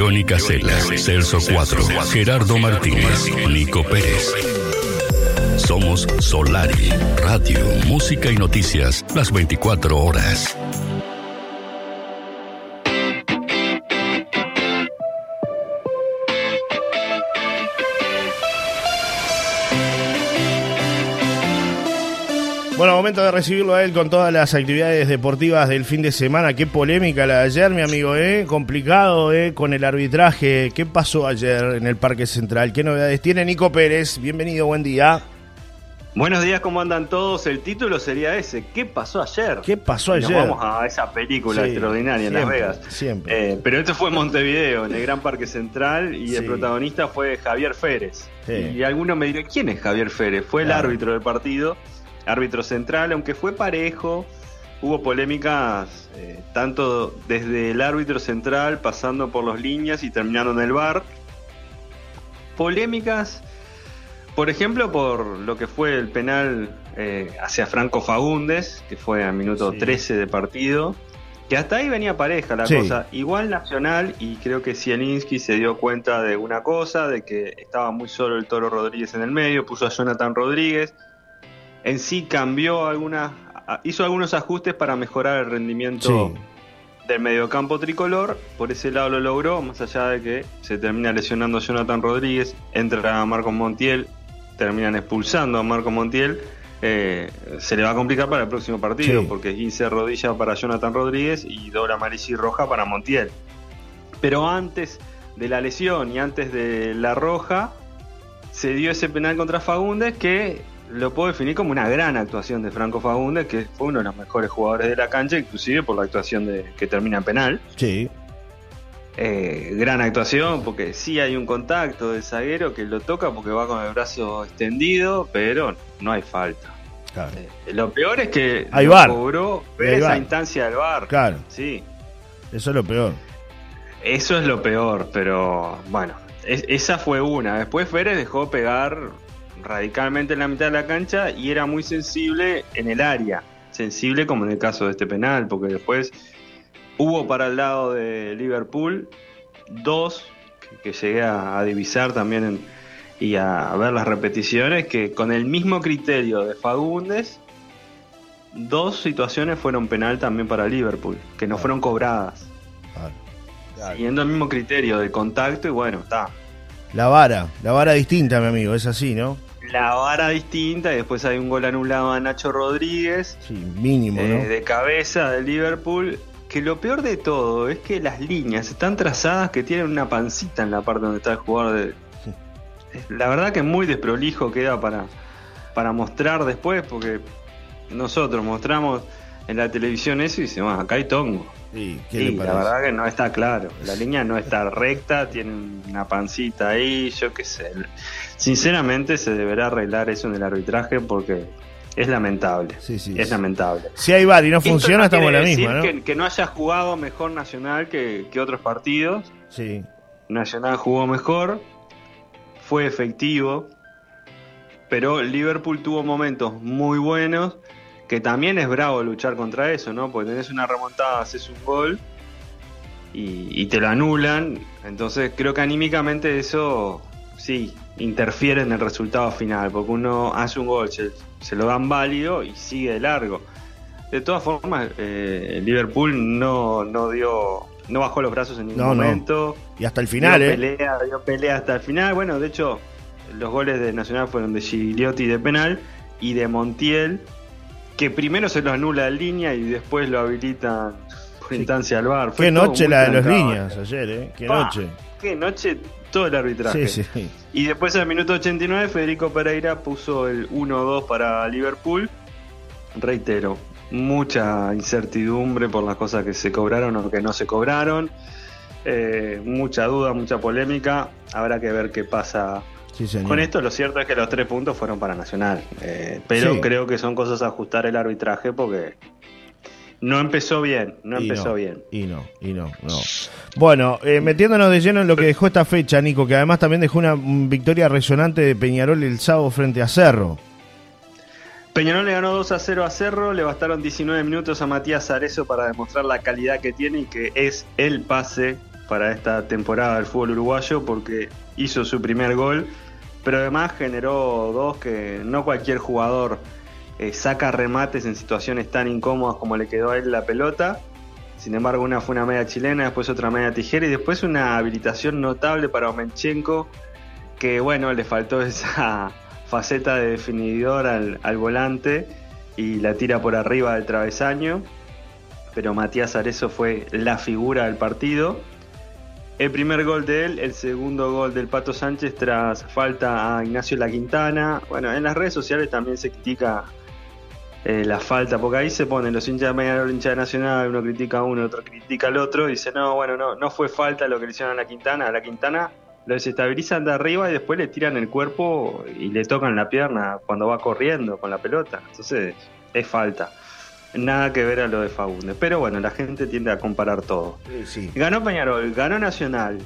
Johnny Casella, Celso Cuatro, Gerardo Martínez, Nico Pérez. Somos Solari, radio, música y noticias las 24 horas. Bueno, momento de recibirlo a él con todas las actividades deportivas del fin de semana. Qué polémica la de ayer, mi amigo, ¿eh? Complicado, ¿eh? Con el arbitraje. ¿Qué pasó ayer en el Parque Central? ¿Qué novedades tiene Nico Pérez? Bienvenido, buen día. Buenos días, ¿cómo andan todos? El título sería ese, ¿qué pasó ayer? ¿Qué pasó ayer? Nos vamos a esa película extraordinaria en Las Vegas. Siempre. Eh, pero esto fue en Montevideo, en el Gran Parque Central, y el protagonista fue Javier Férez. Y algunos me dirán, ¿quién es Javier Férez? Fue el árbitro del partido árbitro central, aunque fue parejo, hubo polémicas eh, tanto desde el árbitro central, pasando por las líneas y terminando en el bar. Polémicas, por ejemplo, por lo que fue el penal eh, hacia Franco Fagundes, que fue a minuto 13 de partido. Que hasta ahí venía pareja la cosa. Igual Nacional, y creo que Zielinski se dio cuenta de una cosa, de que estaba muy solo el Toro Rodríguez en el medio, puso a Jonathan Rodríguez, en sí cambió algunas, hizo algunos ajustes para mejorar el rendimiento del mediocampo tricolor. Por ese lado lo logró, más allá de que se termina lesionando Jonathan Rodríguez, entra a Marcos Montiel, terminan expulsando a Marcos Montiel. Eh, se le va a complicar para el próximo partido porque es 15 rodilla para Jonathan Rodríguez y doble amarilla y roja para Montiel. Pero antes de la lesión y antes de la roja, se dio ese penal contra Fagundes que lo puedo definir como una gran actuación de Franco Fagundes, que fue uno de los mejores jugadores de la cancha, inclusive por la actuación de que termina en penal. Sí. Eh, gran actuación, porque sí hay un contacto del zaguero que lo toca porque va con el brazo extendido, pero no hay falta. Eh, lo peor es que hay lo cobró esa instancia del bar. Claro. Sí. Eso es lo peor. Eso es lo peor, pero bueno, esa fue una. Después Férez dejó pegar radicalmente en la mitad de la cancha y era muy sensible en el área. Sensible como en el caso de este penal, porque después hubo para el lado de Liverpool dos que, llegué a, divisar también y a, ver las repeticiones, que con el mismo criterio de Fagundes, dos situaciones fueron penal también para Liverpool, que no fueron cobradas. Siguiendo el mismo criterio de contacto y bueno, está. La vara, la vara distinta, mi amigo, es así, ¿no? La vara distinta y después hay un gol anulado a Nacho Rodríguez. Sí, mínimo, eh, De cabeza de Liverpool. Que lo peor de todo es que las líneas están trazadas que tienen una pancita en la parte donde está el jugador. De... La verdad que muy desprolijo queda para, para mostrar después, porque nosotros mostramos en la televisión eso y decimos, acá hay tongo. Sí, la verdad que no está claro. La línea no está recta, tiene una pancita ahí, yo qué sé. Sinceramente se deberá arreglar eso en el arbitraje porque es lamentable. Sí, sí, es lamentable. Si hay VAR y no funciona, estamos en la misma, ¿no? Que, que, no haya jugado mejor Nacional que, que otros partidos. Sí. Nacional jugó mejor, fue efectivo, pero Liverpool tuvo momentos muy buenos que también es bravo luchar contra eso, ¿no? Porque tenés una remontada, haces un gol y, te lo anulan. Entonces creo que anímicamente eso sí interfiere en el resultado final, porque uno hace un gol, se, lo dan válido y sigue de largo. De todas formas, eh, Liverpool no, no dio, no bajó los brazos en ningún momento. Y hasta el final, dio ¿eh? Pelea, dio pelea hasta el final. Bueno, de hecho, los goles de Nacional fueron de Gigliotti de penal y de Montiel que primero se lo anula en línea y después lo habilitan por instancia al bar. qué noche la de las líneas ayer, ¿eh? Qué noche. Qué noche todo el arbitraje. Sí, sí. Y después en el minuto 89 Federico Pereira puso el 1-2 para Liverpool. Reitero, mucha incertidumbre por las cosas que se cobraron o que no se cobraron. Eh, mucha duda, mucha polémica. Habrá que ver qué pasa con esto lo cierto es que los tres puntos fueron para Nacional, eh, pero creo que son cosas a ajustar el arbitraje porque no empezó bien, no empezó bien. Y no, y no, no. Bueno, eh, metiéndonos de lleno en lo que dejó esta fecha, Nico, que además también dejó una victoria resonante de Peñarol el sábado frente a Cerro. Peñarol le ganó 2 a 0 a Cerro, le bastaron 19 minutos a Matías Arezo para demostrar la calidad que tiene y que es el pase para esta temporada del fútbol uruguayo porque hizo su primer gol, pero además generó dos que no cualquier jugador eh, saca remates en situaciones tan incómodas como le quedó a él la pelota. Sin embargo, una fue una media chilena, después otra media tijera y después una habilitación notable para Omenchenko, que bueno, le faltó esa faceta de definidor al, volante y la tira por arriba del travesaño. Pero Matías Arezo fue la figura del partido. El primer gol de él, el segundo gol del Pato Sánchez tras falta a Ignacio La Quintana. Bueno, en las redes sociales también se critica eh, la falta, porque ahí se ponen los hinchas de los hinchas de Nacional, uno critica a uno, otro critica al otro, y dice, no, bueno, no, no fue falta lo que le hicieron a La Quintana. A La Quintana lo desestabilizan de arriba y después le tiran el cuerpo y le tocan la pierna cuando va corriendo con la pelota. Entonces, es falta. Nada que ver a lo de Fagundes. Pero bueno, la gente tiende a comparar todo. Ganó Peñarol, ganó Nacional.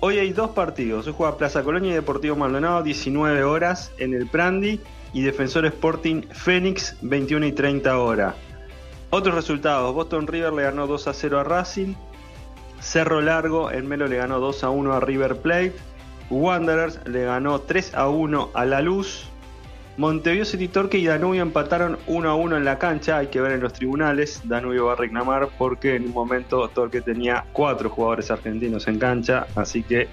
Hoy hay dos partidos. Hoy juega Plaza Colonia y Deportivo Maldonado, 19 horas en el Prandi. Y Defensor Sporting Fénix, 21 y 30 horas. Otros resultados: Boston River le ganó 2 a 0 a Racing. Cerro Largo, en Melo le ganó 2 a 1 a River Plate. Wanderers le ganó 3 a 1 a La Luz. Montevideo City Torque y Danubio empataron 1 a 1 en la cancha. Hay que ver en los tribunales. Danubio va a reclamar porque en un momento Torque tenía 4 jugadores argentinos en cancha. Así que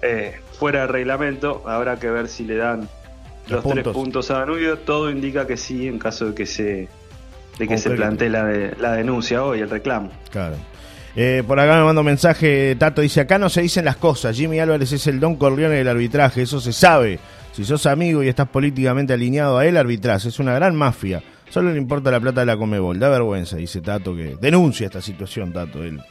eh, fuera de reglamento. Habrá que ver si le dan los, 3 puntos a Danubio. Todo indica que sí en caso de que se, de que se plantee la, de, la denuncia hoy, el reclamo. Claro. Eh, por acá me manda un mensaje, Tato dice, acá no se dicen las cosas, Jimmy Álvarez es el Don Corleone del arbitraje, eso se sabe. Si sos amigo y estás políticamente alineado a él, arbitras. Es una gran mafia. Solo le importa la plata de la Comebol. Da vergüenza, dice Tato, que denuncia esta situación, Tato. Él.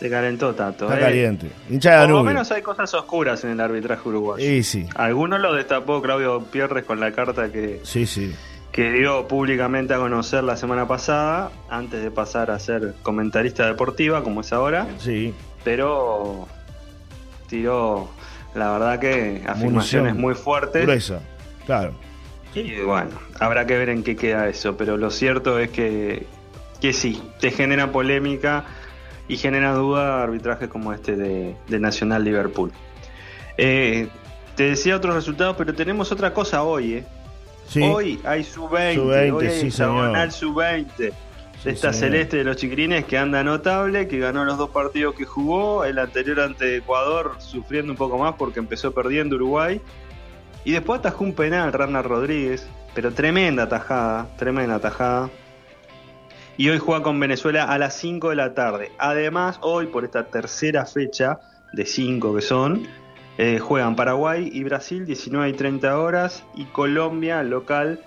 Se calentó Tato. Está eh. caliente. Hincha Por lo menos hay cosas oscuras en el arbitraje uruguayo. Sí, sí. Algunos lo destapó Claudio Pierres con la carta que, sí, sí. que dio públicamente a conocer la semana pasada, antes de pasar a ser comentarista deportiva, como es ahora. Sí. Pero tiró la verdad que afirmaciones muy fuertes. Gruesa, claro. Y bueno, habrá que ver en qué queda eso, pero lo cierto es que, que sí, te genera polémica y genera duda arbitrajes como este de, Nacional Liverpool. Eh, te decía otros resultados, pero tenemos otra cosa hoy, ¿eh? Hoy hay sub-20, sub hoy hay sub-20 esta celeste de los chiquirines que anda notable, que ganó los dos partidos que jugó, el anterior ante Ecuador sufriendo un poco más porque empezó perdiendo Uruguay. Y después atajó un penal Rana Rodríguez, pero tremenda tajada, tremenda tajada. Y hoy juega con Venezuela a las 5 de la tarde. Además, hoy por esta tercera fecha de 5 que son, eh, juegan Paraguay y Brasil 19 y 30 horas y Colombia local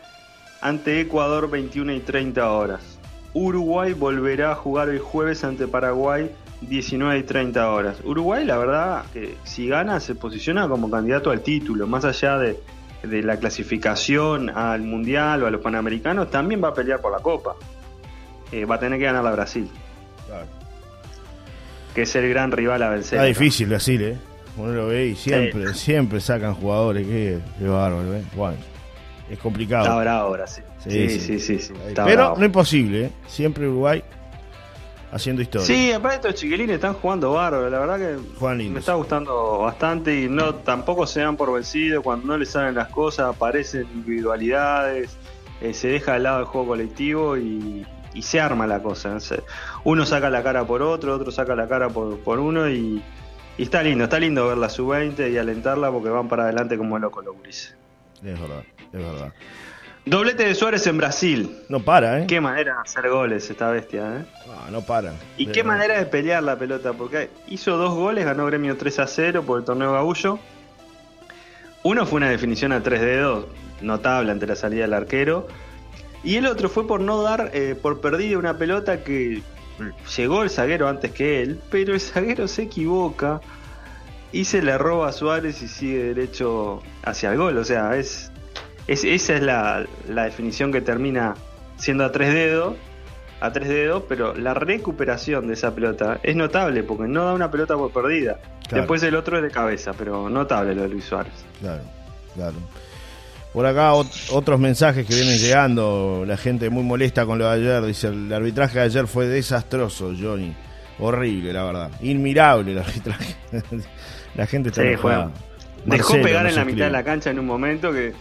ante Ecuador 21 y 30 horas. Uruguay volverá a jugar el jueves ante Paraguay 19 y 30 horas. Uruguay, la verdad, que si gana se posiciona como candidato al título, más allá de, la clasificación al Mundial o a los Panamericanos, también va a pelear por la Copa. Eh, va a tener que ganar a Brasil. Que es el gran rival a vencer. Está difícil Brasil, ¿eh? Uno lo ve y siempre, siempre sacan jugadores. Qué, bárbaro, ¿eh? Bueno es complicado. Está ahora, sí. Sí, sí, sí. sí, Pero no imposible, ¿eh? Siempre Uruguay haciendo historia. Sí, aparte estos chiquilines están jugando bárbaro, la verdad que me está gustando bastante y no tampoco se dan por vencidos, cuando no les salen las cosas aparecen individualidades, eh, se deja de lado el juego colectivo y, se arma la cosa. Uno saca la cara por otro, otro saca la cara por, por uno y, está lindo, está lindo ver la sub-20 y alentarla porque van para adelante como locos los grises. Es verdad es verdad. Doblete de Suárez en Brasil. No para, ¿eh? Qué manera de hacer goles esta bestia, ¿eh? No, no para. Y qué manera de pelear la pelota, porque hizo dos goles, ganó Gremio 3 a 0 por el torneo Gabullo. Uno fue una definición a tres dedos, notable ante la salida del arquero. Y el otro fue por no dar eh, por perdida una pelota que llegó el zaguero antes que él, pero el zaguero se equivoca y se le roba a Suárez y sigue derecho hacia el gol. O sea, es esa es la, definición que termina siendo a tres dedos, a tres dedos, pero la recuperación de esa pelota es notable porque no da una pelota por perdida. Después el otro es de cabeza, pero notable lo de Luis Suárez. Claro, claro. Por acá otros mensajes que vienen llegando, la gente muy molesta con lo de ayer, dice el arbitraje de ayer fue desastroso, Johnny. Horrible, la verdad. Inmirable el arbitraje. la gente está enojada. Dejó pegar en la mitad de la cancha en un momento que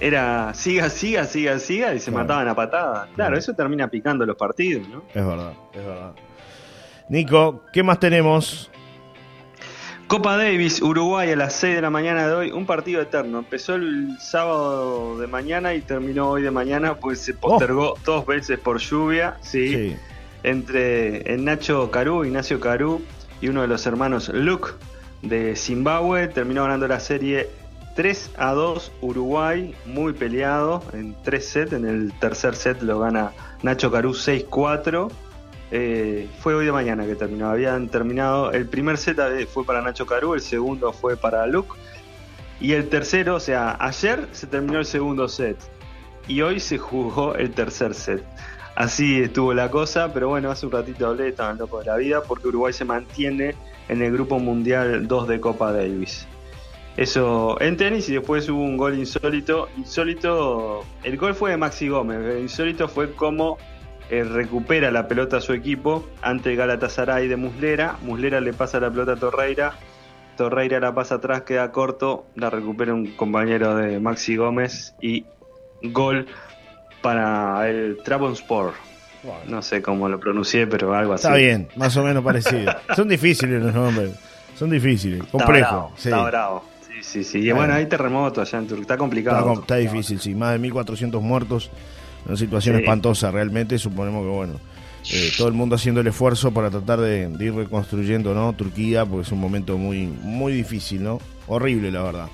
era siga, siga, siga, siga y se mataban a patadas. Claro, eso termina picando los partidos, ¿no? Es verdad, es verdad. Nico, ¿qué más tenemos? Copa Davis, Uruguay a las 6 de la mañana de hoy, un partido eterno. Empezó el sábado de mañana y terminó hoy de mañana, pues se postergó oh. dos veces por lluvia, ¿sí? Entre el Nacho Carú, Ignacio Carú y uno de los hermanos Luke de Zimbabue. Terminó ganando la serie 3 a 2 Uruguay, muy peleado en tres sets. En el tercer set lo gana Nacho Carú 6-4. Eh, fue hoy de mañana que terminó. Habían terminado. El primer set fue para Nacho Caru, el segundo fue para Luke. Y el tercero, o sea, ayer se terminó el segundo set. Y hoy se jugó el tercer set. Así estuvo la cosa, pero bueno, hace un ratito hablé, estaban locos de la vida, porque Uruguay se mantiene en el Grupo Mundial 2 de Copa Davis. Eso en tenis y después hubo un gol insólito. Insólito, el gol fue de Maxi Gómez. El insólito fue como eh, recupera la pelota a su equipo ante Galatasaray de Muslera. Muslera le pasa la pelota a Torreira. Torreira la pasa atrás, queda corto. La recupera un compañero de Maxi Gómez y gol para el Trabzonspor. No sé cómo lo pronuncié, pero algo así. Está bien, más o menos parecido. Son difíciles los nombres. Son difíciles, complejos. Está bravo. Sí, sí, sí. Y bueno, hay terremoto allá en Turquía. Está complicado. Está, está difícil, sí. Más de 1.400 muertos una situación espantosa realmente, suponemos que bueno, eh, todo el mundo haciendo el esfuerzo para tratar de, ir reconstruyendo ¿no? Turquía, porque es un momento muy, muy difícil, ¿no? Horrible, la verdad.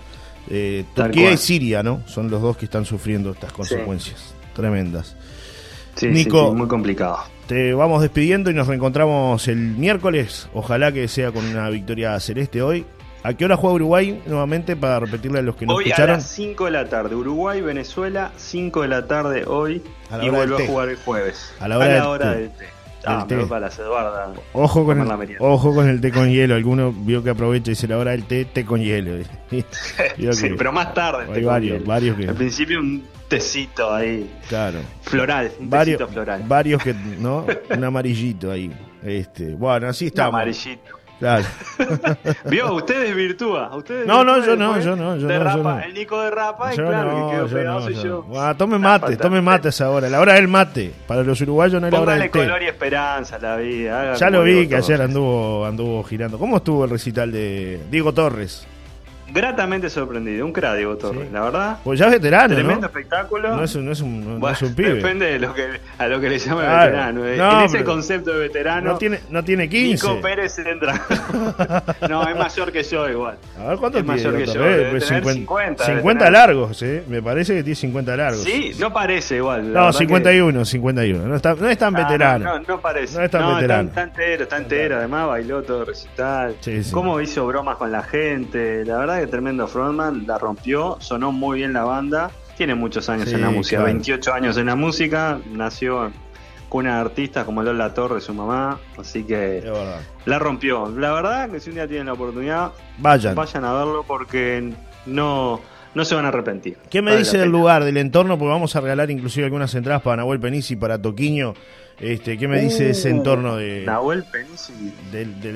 Eh, Turquía y Siria, ¿no? Son los dos que están sufriendo estas consecuencias tremendas. Nico, muy complicado. Te vamos despidiendo y nos reencontramos el miércoles. Ojalá que sea con una victoria celeste hoy. ¿A qué hora juega Uruguay nuevamente para repetirle a los que no hoy escucharon? Hoy a las 5 de la tarde. Uruguay, Venezuela, 5 de la tarde hoy. y vuelve a jugar el jueves. A la hora, del, té. Ah, para las Eduarda. Ojo con, el, ojo con el té con hielo. Alguno vio que aprovecha y dice la hora del té, té con hielo. sí, pero más tarde. Hay varios, varios que. Al principio un tecito ahí. Claro. Floral, un varios, floral. Varios que, ¿no? un amarillito ahí. Este, bueno, así está. Un amarillito. Claro. ¿Vio? Ustedes virtúa. Ustedes no, no, yo no, yo no, yo no, El Nico de Rapa y claro que quedó pegado soy yo. Ah, tome mate, tome mates ahora. La hora del mate. Para los uruguayos no es la hora del té. color y esperanza la vida. Ya lo vi que ayer anduvo, anduvo girando. ¿Cómo estuvo el recital de Diego Torres? Gratamente sorprendido. Un crack, Diego Torres, la verdad. Pues ya es veterano. Tremendo espectáculo. No es un, no es un, no es un pibe. Depende de lo que, a lo que le llama veterano. Eh. en ese concepto de veterano. No tiene, no tiene 15. Nico Pérez entra. no, es mayor que yo igual. A ver cuánto es tiene. mayor que yo. Debe 50, 50, 50 largos, ¿eh? Me parece que tiene 50 largos. Sí, no parece igual. No, 51, que... 51. No, está, no es tan ah, veterano. No, no, parece. No es tan veterano. Está, entero, está entero. Además bailó todo recital. Sí, sí. Cómo hizo bromas con la gente. La verdad que tremendo frontman la rompió, sonó muy bien la banda. Tiene muchos años en la música, 28 años en la música, nació con una artista como Lola Torres, su mamá, así que la rompió. La verdad que si un día tienen la oportunidad, vayan, vayan a verlo porque no, no se van a arrepentir. ¿Qué me dice del lugar, del entorno? Porque vamos a regalar inclusive algunas entradas para Nahuel Penici y para Toquiño. Este, ¿Qué me dice ese uh, entorno de. Nahuel Penici.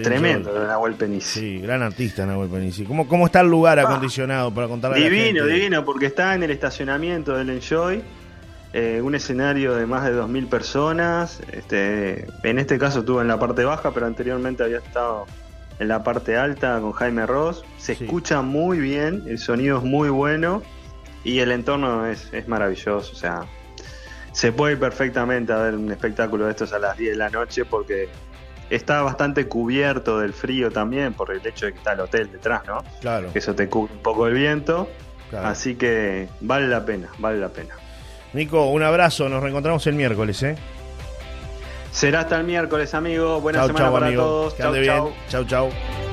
Tremendo de Nahuel Penici. Sí, gran artista Nahuel Penici. ¿Cómo, cómo está el lugar acondicionado para contarle divino, a la gente? Divino, porque está en el estacionamiento del Enjoy. Eh, un escenario de más de 2.000 personas. Este, en este caso estuvo en la parte baja, pero anteriormente había estado en la parte alta con Jaime Ross. Se escucha muy bien, el sonido es muy bueno y el entorno es, es maravilloso. O sea, se puede ir perfectamente a ver un espectáculo de estos a las 10 de la noche porque está bastante cubierto del frío también por el hecho de que está el hotel detrás, ¿no? Claro. Que eso te cubre un poco el viento. Así que vale la pena, vale la pena. Nico, un abrazo, nos reencontramos el miércoles, ¿eh? Será hasta el miércoles, amigo. Buena semana para todos. chau, chau. chau, chau.